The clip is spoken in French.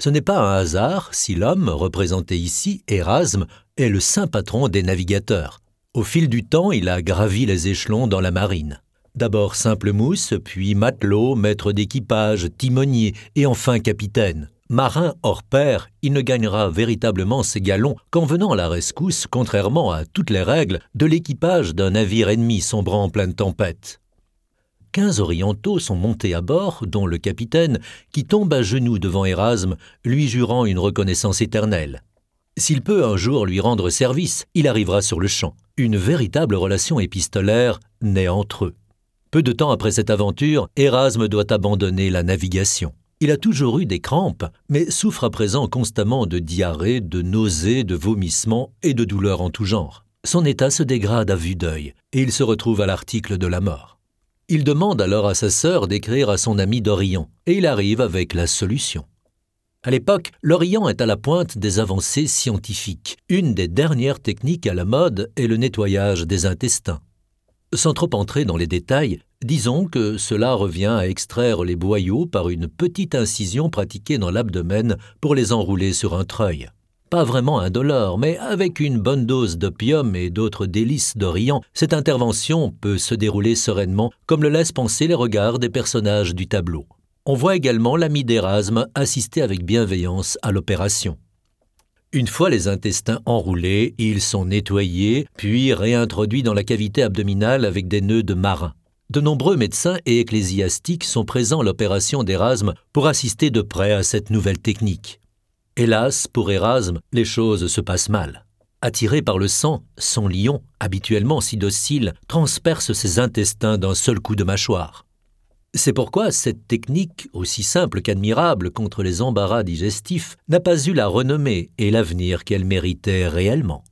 Ce n'est pas un hasard si l'homme, représenté ici, Erasme, est le saint patron des navigateurs. Au fil du temps, il a gravi les échelons dans la marine. D'abord simple mousse, puis matelot, maître d'équipage, timonier et enfin capitaine. Marin hors pair, il ne gagnera véritablement ses galons qu'en venant à la rescousse, contrairement à toutes les règles, de l'équipage d'un navire ennemi sombrant en pleine tempête. Quinze orientaux sont montés à bord, dont le capitaine, qui tombe à genoux devant Erasme, lui jurant une reconnaissance éternelle. S'il peut un jour lui rendre service, il arrivera sur le champ. Une véritable relation épistolaire naît entre eux. Peu de temps après cette aventure, Erasme doit abandonner la navigation. Il a toujours eu des crampes, mais souffre à présent constamment de diarrhée, de nausées, de vomissements et de douleurs en tout genre. Son état se dégrade à vue d'œil, et il se retrouve à l'article de la mort. Il demande alors à sa sœur d'écrire à son ami Dorion, et il arrive avec la solution. À l'époque, l'Orient est à la pointe des avancées scientifiques. Une des dernières techniques à la mode est le nettoyage des intestins. Sans trop entrer dans les détails, disons que cela revient à extraire les boyaux par une petite incision pratiquée dans l'abdomen pour les enrouler sur un treuil. Pas vraiment indolore, mais avec une bonne dose d'opium et d'autres délices d'Orient, cette intervention peut se dérouler sereinement, comme le laissent penser les regards des personnages du tableau. On voit également l'ami d'Erasme assister avec bienveillance à l'opération. Une fois les intestins enroulés, ils sont nettoyés, puis réintroduits dans la cavité abdominale avec des nœuds de marin. De nombreux médecins et ecclésiastiques sont présents à l'opération d'Erasme pour assister de près à cette nouvelle technique. Hélas, pour Erasme, les choses se passent mal. Attiré par le sang, son lion, habituellement si docile, transperce ses intestins d'un seul coup de mâchoire. C'est pourquoi cette technique, aussi simple qu'admirable contre les embarras digestifs, n'a pas eu la renommée et l'avenir qu'elle méritait réellement.